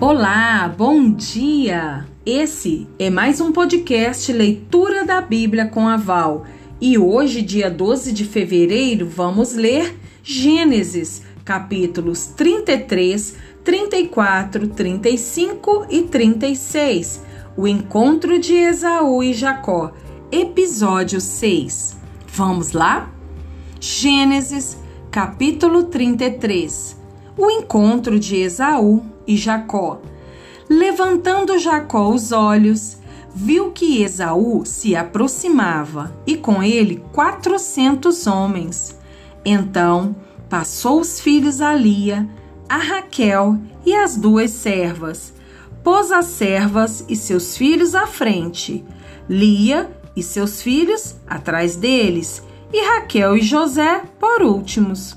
Olá, bom dia! Esse é mais um podcast Leitura da Bíblia com a Val e hoje, dia 12 de fevereiro, vamos ler Gênesis, capítulos 33, 34, 35 e 36. O encontro de Esaú e Jacó, episódio 6. Vamos lá? Gênesis, capítulo 33. O encontro de Esaú e Jacó. Levantando Jacó os olhos, viu que Esaú se aproximava e com ele quatrocentos homens. Então passou os filhos a Lia, a Raquel e as duas servas. Pôs as servas e seus filhos à frente, Lia e seus filhos atrás deles, e Raquel e José por últimos.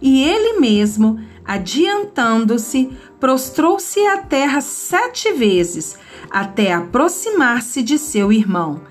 E ele mesmo, adiantando-se, prostrou-se à terra sete vezes, até aproximar-se de seu irmão.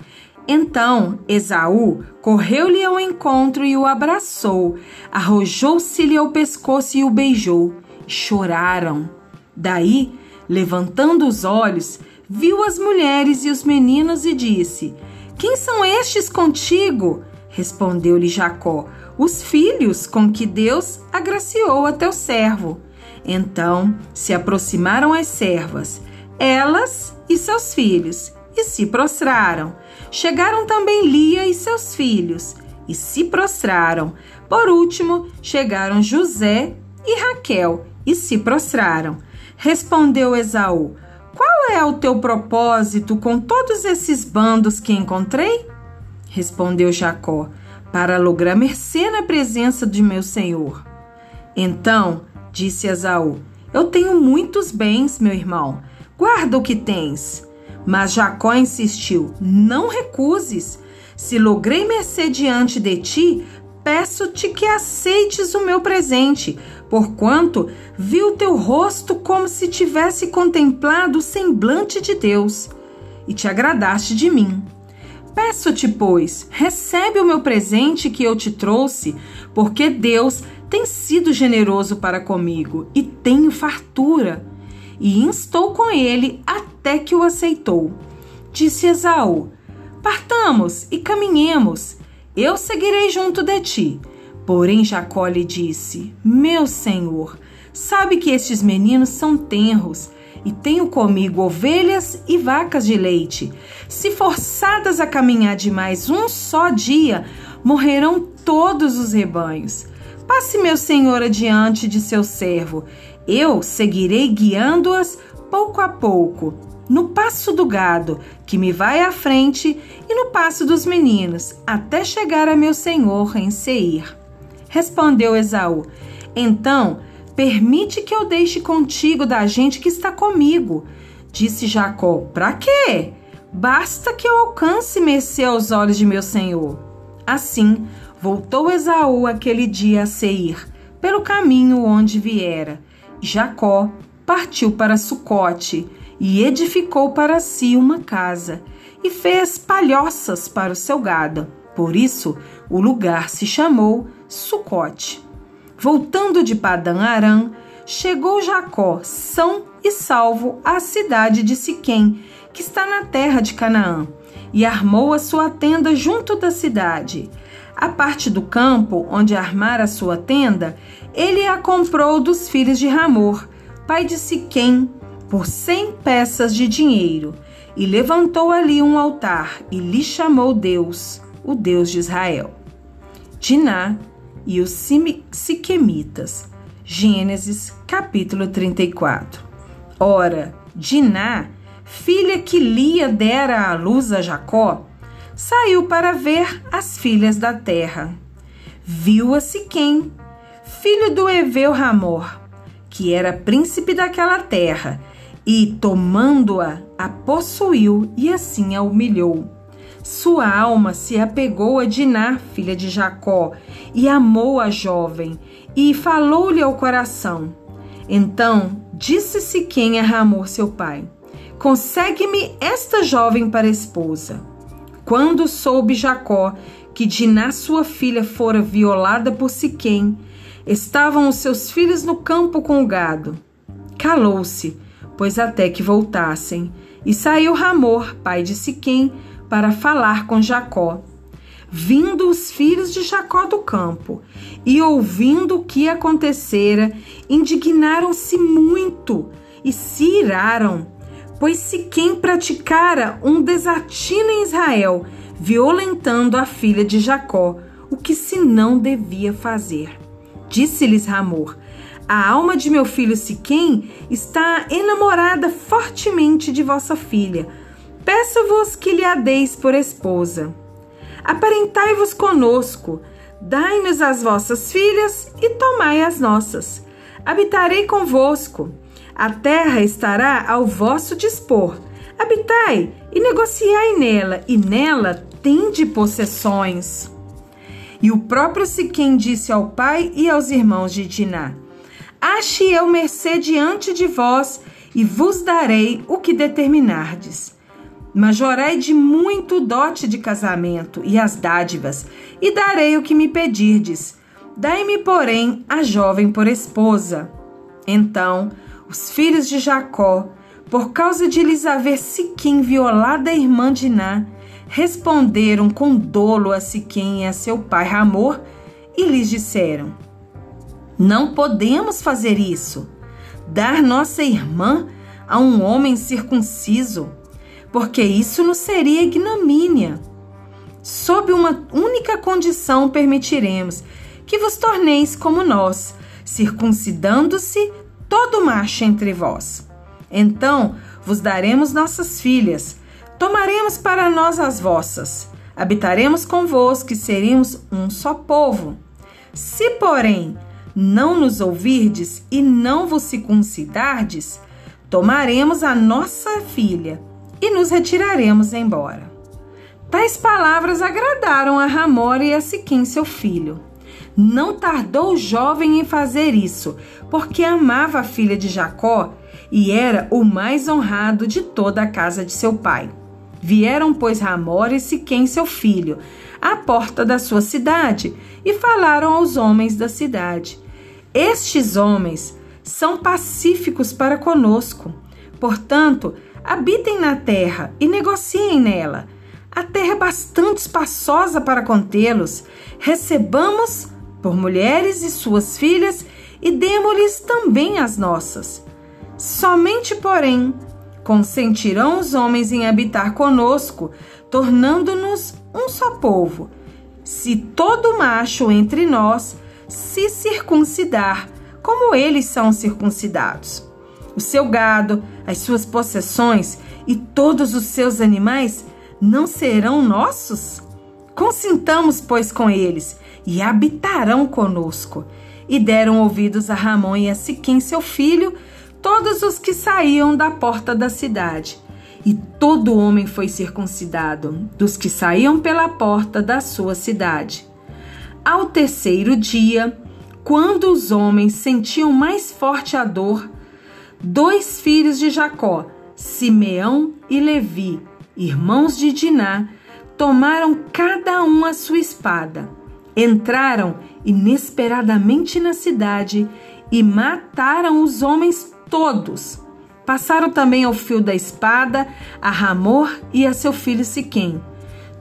Então Esaú correu-lhe ao encontro e o abraçou, arrojou-se-lhe ao pescoço e o beijou. Choraram. Daí, levantando os olhos, viu as mulheres e os meninos e disse: Quem são estes contigo? Respondeu-lhe Jacó: Os filhos com que Deus agraciou a teu servo. Então se aproximaram as servas, elas e seus filhos, e se prostraram. Chegaram também Lia e seus filhos, e se prostraram. Por último, chegaram José e Raquel, e se prostraram. Respondeu Esaú: Qual é o teu propósito com todos esses bandos que encontrei? Respondeu Jacó: Para lograr mercê na presença de meu senhor. Então disse Esaú: Eu tenho muitos bens, meu irmão. Guarda o que tens. Mas Jacó insistiu: Não recuses. Se logrei mercê diante de ti, peço-te que aceites o meu presente, porquanto vi o teu rosto como se tivesse contemplado o semblante de Deus, e te agradaste de mim. Peço-te, pois, recebe o meu presente que eu te trouxe, porque Deus tem sido generoso para comigo e tenho fartura. E instou com ele até que o aceitou. Disse Esaú: Partamos e caminhemos, eu seguirei junto de ti. Porém, Jacó lhe disse: Meu senhor, sabe que estes meninos são tenros e tenho comigo ovelhas e vacas de leite. Se forçadas a caminhar de mais um só dia, morrerão todos os rebanhos. Passe meu senhor adiante de seu servo. Eu seguirei guiando-as pouco a pouco, no passo do gado, que me vai à frente, e no passo dos meninos, até chegar a meu senhor em Seir. Respondeu Esaú: Então, permite que eu deixe contigo da gente que está comigo. Disse Jacó: Para quê? Basta que eu alcance mercê aos olhos de meu senhor. Assim, Voltou Esaú aquele dia a Seir, pelo caminho onde viera. Jacó partiu para Sucote e edificou para si uma casa e fez palhoças para o seu gado. Por isso, o lugar se chamou Sucote. Voltando de Padã Arã, chegou Jacó, são e salvo, à cidade de Siquém, que está na terra de Canaã, e armou a sua tenda junto da cidade. A parte do campo onde armara sua tenda, ele a comprou dos filhos de Ramor, pai de Siquém, por cem peças de dinheiro, e levantou ali um altar e lhe chamou Deus, o Deus de Israel. Diná e os Siquemitas. Gênesis capítulo 34. Ora, Diná, filha que Lia dera à luz a Jacó, saiu para ver as filhas da terra. Viu a Siquém, filho do Eveu Ramor, que era príncipe daquela terra, e, tomando-a, a possuiu e assim a humilhou. Sua alma se apegou a Diná, filha de Jacó, e amou a jovem, e falou-lhe ao coração. Então disse Siquém a Ramor, seu pai: Consegue-me esta jovem para esposa. Quando soube Jacó que Diná, sua filha, fora violada por Siquém, estavam os seus filhos no campo com o gado. Calou-se, pois até que voltassem. E saiu Ramor, pai de Siquém, para falar com Jacó. Vindo os filhos de Jacó do campo e ouvindo o que acontecera, indignaram-se muito e se iraram, pois Siquém praticara um desatino em Israel, violentando a filha de Jacó, o que se não devia fazer. Disse-lhes Ramor: A alma de meu filho Siquém está enamorada fortemente de vossa filha. Peço-vos que lhe a deis por esposa. Aparentai-vos conosco, dai-nos as vossas filhas e tomai as nossas. Habitarei convosco. A terra estará ao vosso dispor. Habitai e negociai nela, e nela tende possessões. E o próprio Siquém disse ao pai e aos irmãos de Diná: Ache eu mercê diante de vós, e vos darei o que determinardes. Majorai de muito dote de casamento e as dádivas, e darei o que me pedirdes. Dai-me, porém, a jovem por esposa. Então, os filhos de Jacó, por causa de lhes haver Siquim violado a irmã de Ná, responderam com dolo a Siquém e a seu pai Ramor e lhes disseram: Não podemos fazer isso, dar nossa irmã a um homem circunciso, porque isso nos seria ignomínia. Sob uma única condição permitiremos que vos torneis como nós, circuncidando-se todo macho entre vós. Então vos daremos nossas filhas, Tomaremos para nós as vossas, habitaremos convosco e seremos um só povo. Se, porém, não nos ouvirdes e não vos circuncidardes, tomaremos a nossa filha e nos retiraremos embora. Tais palavras agradaram a Ramor e a Siquim, seu filho. Não tardou o jovem em fazer isso, porque amava a filha de Jacó e era o mais honrado de toda a casa de seu pai. Vieram, pois, Ramor e Siquém, seu filho, à porta da sua cidade e falaram aos homens da cidade: Estes homens são pacíficos para conosco. Portanto, habitem na terra e negociem nela. A terra é bastante espaçosa para contê-los. Recebamos por mulheres e suas filhas e demos-lhes também as nossas. Somente, porém, Consentirão os homens em habitar conosco, tornando-nos um só povo. Se todo macho entre nós se circuncidar, como eles são circuncidados. O seu gado, as suas possessões e todos os seus animais não serão nossos? Consintamos, pois, com eles, e habitarão conosco. E deram ouvidos a Ramon e a Siquim, seu filho, todos os que saíam da porta da cidade. E todo homem foi circuncidado, dos que saíam pela porta da sua cidade. Ao terceiro dia, quando os homens sentiam mais forte a dor, dois filhos de Jacó, Simeão e Levi, irmãos de Diná, tomaram cada um a sua espada, entraram inesperadamente na cidade e mataram os homens todos. Passaram também ao fio da espada a Ramor e a seu filho Siquém.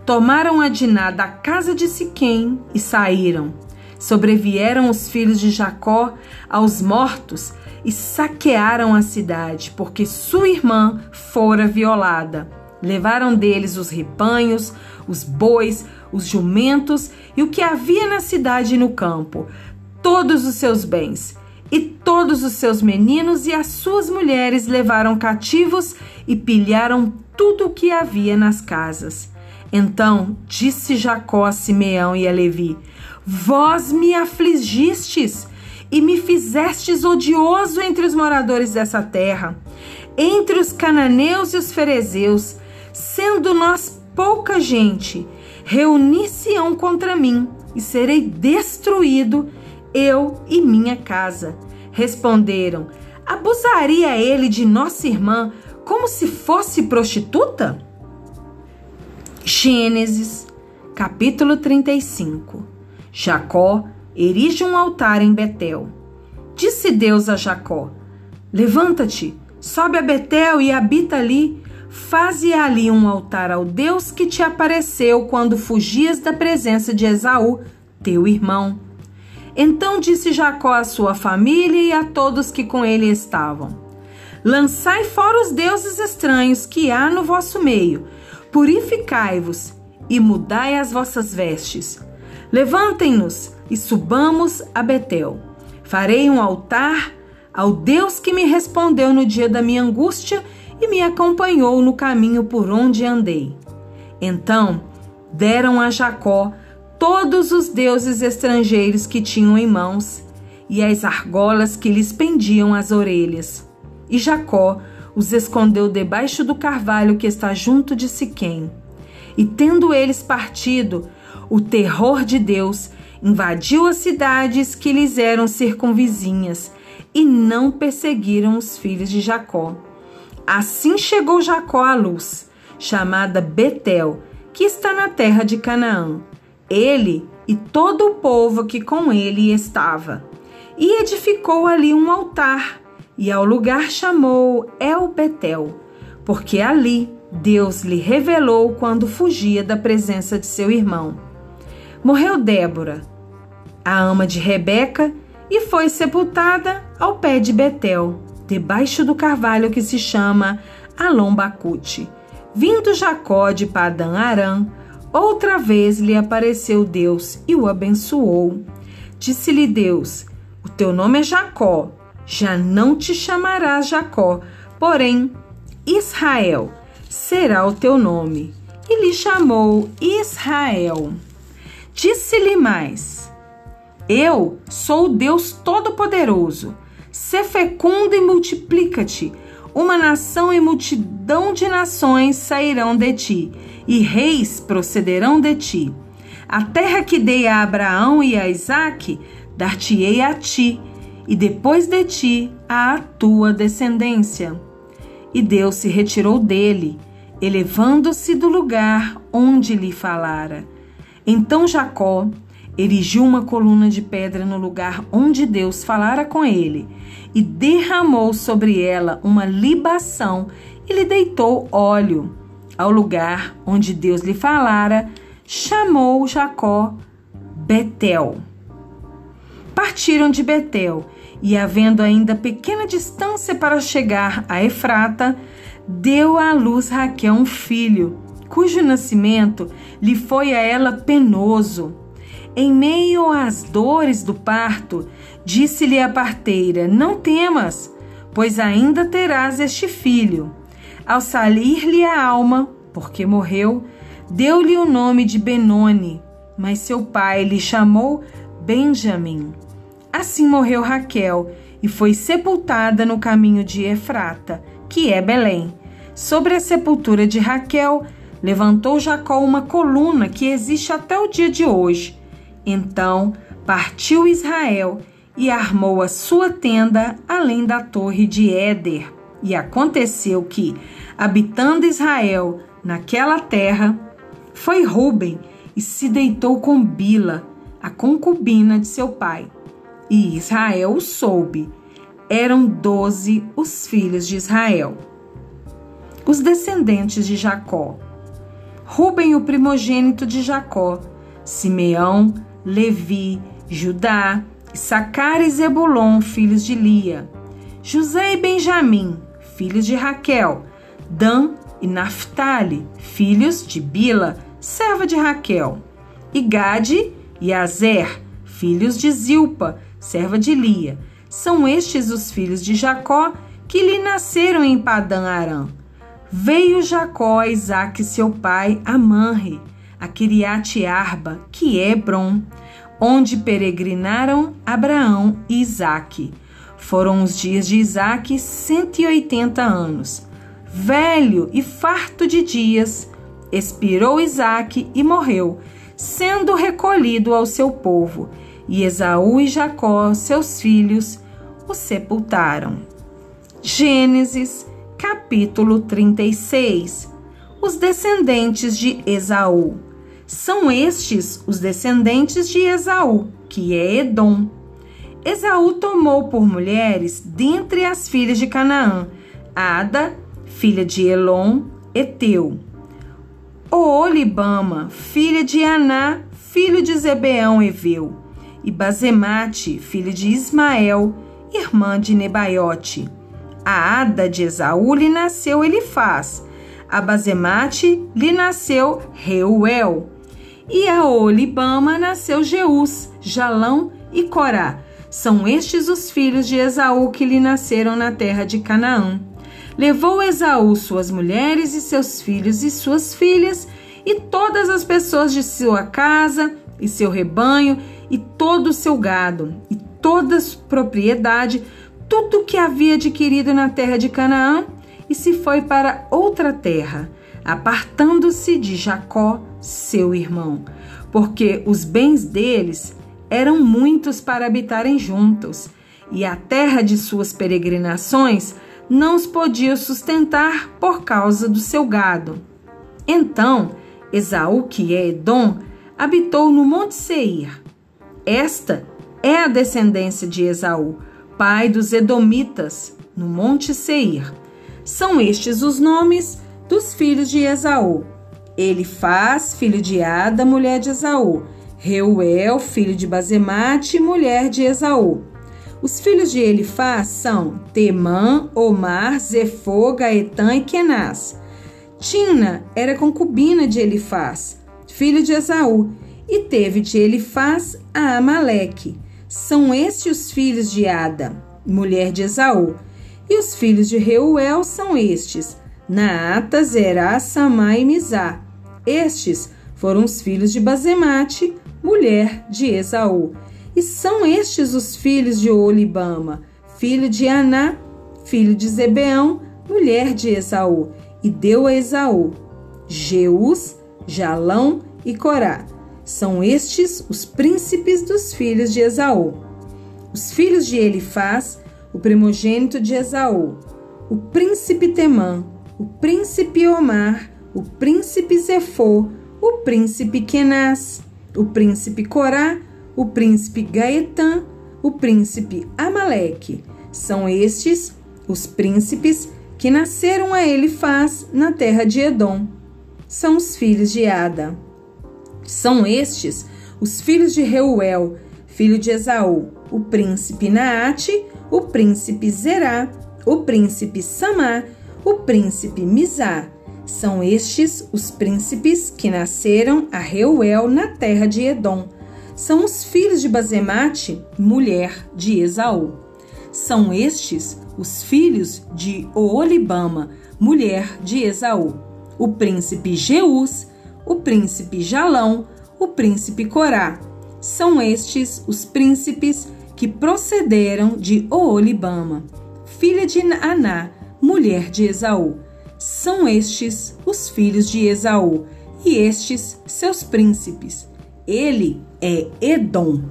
Tomaram a Diná da casa de Siquém e saíram. Sobrevieram os filhos de Jacó aos mortos e saquearam a cidade, porque sua irmã fora violada. Levaram deles os rebanhos, os bois, os jumentos e o que havia na cidade e no campo, todos os seus bens e todos os seus meninos e as suas mulheres levaram cativos e pilharam tudo o que havia nas casas. Então disse Jacó a Simeão e a Levi: Vós me afligistes e me fizestes odioso entre os moradores dessa terra, entre os cananeus e os ferezeus, sendo nós pouca gente. Reunir-se-ão contra mim e serei destruído eu e minha casa. Responderam: Abusaria ele de nossa irmã como se fosse prostituta? Gênesis, capítulo 35. Jacó erige um altar em Betel. Disse Deus a Jacó: Levanta-te, Sobe a Betel e habita ali. Faze ali um altar ao Deus que te apareceu quando fugias da presença de Esaú, teu irmão. Então disse Jacó à sua família e a todos que com ele estavam: Lançai fora os deuses estranhos que há no vosso meio, purificai-vos e mudai as vossas vestes. Levantem-nos e subamos a Betel. Farei um altar ao Deus que me respondeu no dia da minha angústia e me acompanhou no caminho por onde andei. Então deram a Jacó todos os deuses estrangeiros que tinham em mãos e as argolas que lhes pendiam as orelhas. E Jacó os escondeu debaixo do carvalho que está junto de Siquém. E tendo eles partido, o terror de Deus invadiu as cidades que lhes eram circunvizinhas e não perseguiram os filhos de Jacó. Assim chegou Jacó à luz, chamada Betel, que está na terra de Canaã. Ele e todo o povo que com ele estava. E edificou ali um altar, e ao lugar chamou El Betel, porque ali Deus lhe revelou quando fugia da presença de seu irmão. Morreu Débora, a ama de Rebeca, e foi sepultada ao pé de Betel, debaixo do carvalho que se chama Alombacute. Vindo Jacó de Padã Arã, outra vez lhe apareceu Deus e o abençoou. Disse-lhe Deus: O teu nome é Jacó, já não te chamarás Jacó, porém Israel será o teu nome. E lhe chamou Israel. Disse-lhe mais: Eu sou o Deus Todo-Poderoso. Se fecundo e multiplica-te. Uma nação e multidão de nações sairão de ti, e reis procederão de ti. A terra que dei a Abraão e a Isaque, dar-te-ei a ti, e depois de ti a tua descendência. E Deus se retirou dele, elevando-se do lugar onde lhe falara. Então Jacó erigiu uma coluna de pedra no lugar onde Deus falara com ele, e derramou sobre ela uma libação e lhe deitou óleo. Ao lugar onde Deus lhe falara, chamou Jacó Betel. Partiram de Betel, e havendo ainda pequena distância para chegar a Efrata, deu à luz Raquel um filho, cujo nascimento lhe foi a ela penoso. Em meio às dores do parto, disse-lhe a parteira: Não temas, pois ainda terás este filho. Ao salir-lhe a alma, porque morreu, deu-lhe o nome de Benoni, mas seu pai lhe chamou Benjamim. Assim morreu Raquel e foi sepultada no caminho de Efrata, que é Belém. Sobre a sepultura de Raquel, levantou Jacó uma coluna que existe até o dia de hoje. Então partiu Israel e armou a sua tenda além da torre de Éder. E aconteceu que, habitando Israel naquela terra, foi Ruben e se deitou com Bila, a concubina de seu pai. E Israel o soube. Eram doze os filhos de Israel. Os descendentes de Jacó. Ruben, o primogênito de Jacó, Simeão, Levi, Judá, Issacar e Zebulon, filhos de Lia, José e Benjamim, filhos de Raquel, Dan e Naphtali, filhos de Bila, serva de Raquel, e Gade e Azer, filhos de Zilpa, serva de Lia. São estes os filhos de Jacó que lhe nasceram em Padã Arã. Veio Jacó a Isaac, seu pai, a Manre, a Kiriat Arba, que é Hebron, onde peregrinaram Abraão e Isaque. Foram os dias de Isaque 180 anos. Velho e farto de dias, expirou Isaque e morreu, sendo recolhido ao seu povo. E Esaú e Jacó, seus filhos, o sepultaram. Gênesis capítulo 36 Os descendentes de Esaú. São estes os descendentes de Esaú, que é Edom. Esaú tomou por mulheres dentre as filhas de Canaã Ada, filha de Elon, Eteu. Oolibama, filha de Aná, filho de Zebeão, Eveu. E Bazemate, filha de Ismael, irmã de Nebaiote. A Ada de Esaú lhe nasceu Elifaz. A Bazemate lhe nasceu Reuel. E a Olibama nasceu Jeus, Jalão e Corá. São estes os filhos de Esaú que lhe nasceram na terra de Canaã. Levou Esaú suas mulheres e seus filhos e suas filhas, e todas as pessoas de sua casa, e seu rebanho, e todo o seu gado, e toda a propriedade, tudo que havia adquirido na terra de Canaã, e se foi para outra terra, apartando-se de Jacó, seu irmão, porque os bens deles eram muitos para habitarem juntos, e a terra de suas peregrinações não os podia sustentar por causa do seu gado. Então, Esaú, que é Edom, habitou no Monte Seir. Esta é a descendência de Esaú, pai dos Edomitas, no Monte Seir. São estes os nomes dos filhos de Esaú. Ele faz filho de Ada, mulher de Esaú. Reuel, filho de Bazemate, mulher de Esaú. Os filhos de Elifaz são Temã, Omar, Zefô, Gaetã e Kenaz. Tina era concubina de Elifaz, filho de Esaú, e teve de Elifaz a Amaleque. São estes os filhos de Ada, mulher de Esaú. E os filhos de Reuel são estes: Naata, Zerá, Samá e Mizá. Estes foram os filhos de Bazemate, mulher de Esaú. E são estes os filhos de Olibama, filho de Aná, filho de Zebeão, mulher de Esaú, e deu a Esaú Jeus, Jalão e Corá. São estes os príncipes dos filhos de Esaú. Os filhos de Elifaz, o primogênito de Esaú, o príncipe Temã, o príncipe Omar, o príncipe Zefô, o príncipe Kenaz, o príncipe Corá, o príncipe Gaetã, o príncipe Amaleque. São estes os príncipes que nasceram a Elifaz na terra de Edom. São os filhos de Ada. São estes os filhos de Reuel, filho de Esaú, o príncipe Naate, o príncipe Zerá, o príncipe Samá, o príncipe Mizá. São estes os príncipes que nasceram a Reuel na terra de Edom são os filhos de Bazemate, mulher de Esaú. São estes os filhos de Oolibama, mulher de Esaú, o príncipe Jeus, o príncipe Jalão, o príncipe Corá. São estes os príncipes que procederam de Oolibama, filha de Aná, mulher de Esaú. São estes os filhos de Esaú, e estes seus príncipes. Ele é Edom.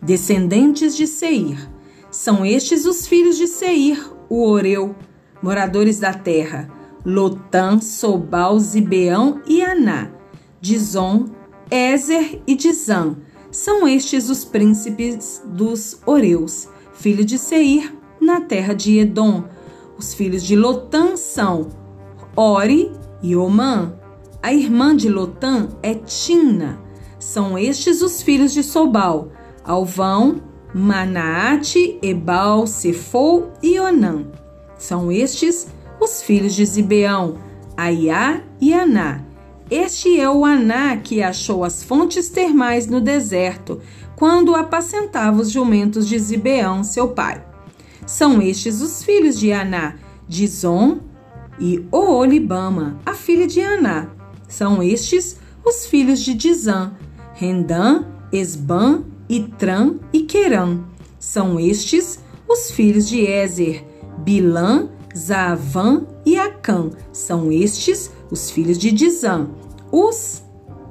Descendentes de Seir. São estes os filhos de Seir, o Oreu, moradores da terra. Lotã, Sobal, Zibeão e Aná. Dizon, Ezer e Dizã. São estes os príncipes dos Oreus, filho de Seir, na terra de Edom. Os filhos de Lotã são Ori e Omã. A irmã de Lotã é Tina. São estes os filhos de Sobal: Alvão, Manaate, Ebal, Sefou e Onã. São estes os filhos de Zibeão: Aiá e Aná. Este é o Aná que achou as fontes termais no deserto, quando apacentava os jumentos de Zibeão, seu pai. São estes os filhos de Aná, Dizon e Oolibama, a filha de Aná. São estes os filhos de Dizã, Rendã, Esban, Itran e Querã. São estes os filhos de Ezer, Bilã, Zaavã e Acã. São estes os filhos de Dizã, Us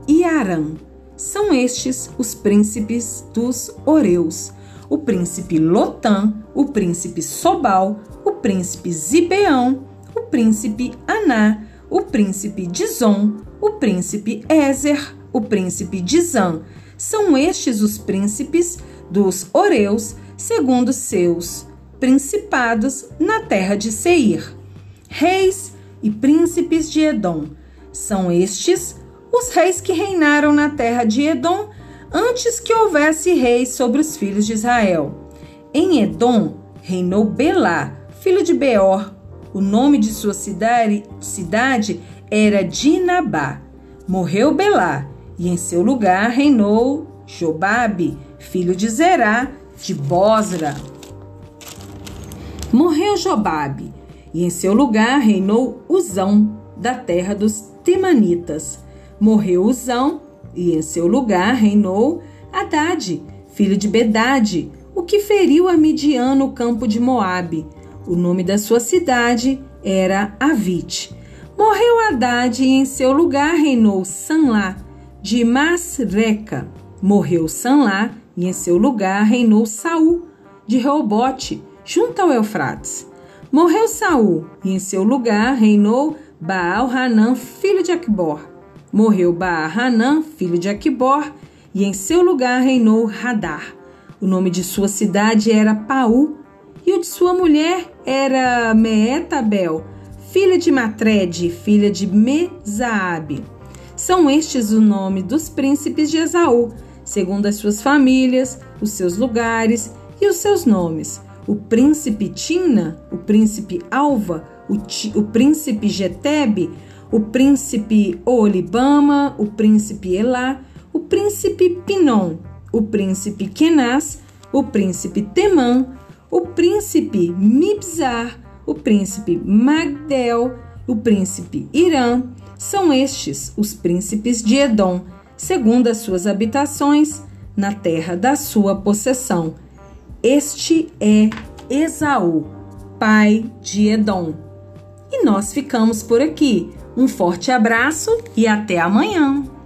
e Arã. São estes os príncipes dos Oreus. O príncipe Lotã, o príncipe Sobal, o príncipe Zibeão, o príncipe Aná, o príncipe Dizon, o príncipe Ezer, o príncipe de Zan. São estes os príncipes dos Oreus, segundo seus principados na terra de Seir. reis e príncipes de Edom. São estes os reis que reinaram na terra de Edom antes que houvesse reis sobre os filhos de Israel. Em Edom reinou Belá, filho de Beor. O nome de sua cidade, cidade era Dinabá. Morreu Belá, e em seu lugar reinou Jobabe, filho de Zerá, de Bosra. Morreu Jobabe, e em seu lugar reinou Uzão, da terra dos Temanitas. Morreu Uzão, e em seu lugar reinou Haddad, filho de Bedade, o que feriu a Midian no campo de Moabe. O nome da sua cidade era Avite. Morreu Haddad e em seu lugar reinou Sanlá, de Masreca. Morreu Sanlá e em seu lugar reinou Saul, de Reobote, junto ao Eufrates. Morreu Saul e em seu lugar reinou Baal-Hanã, filho de Aquibor. Morreu Baal-Hanã, filho de Aquibor, e em seu lugar reinou Radar. O nome de sua cidade era Paú, e o de sua mulher era Meetabel, filha de Matred, filha de Mezaabe. São estes o nome dos príncipes de Esaú, segundo as suas famílias, os seus lugares e os seus nomes. O príncipe Tina, o príncipe Alva, o, o príncipe Getebe, o príncipe Olibama, o príncipe Elá, o príncipe Pinon, o príncipe Kenaz, o príncipe Temã, o príncipe Mibzar, o príncipe Magdel, o príncipe Irã, são estes os príncipes de Edom, segundo as suas habitações, na terra da sua possessão. Este é Esaú, pai de Edom. E nós ficamos por aqui. Um forte abraço e até amanhã!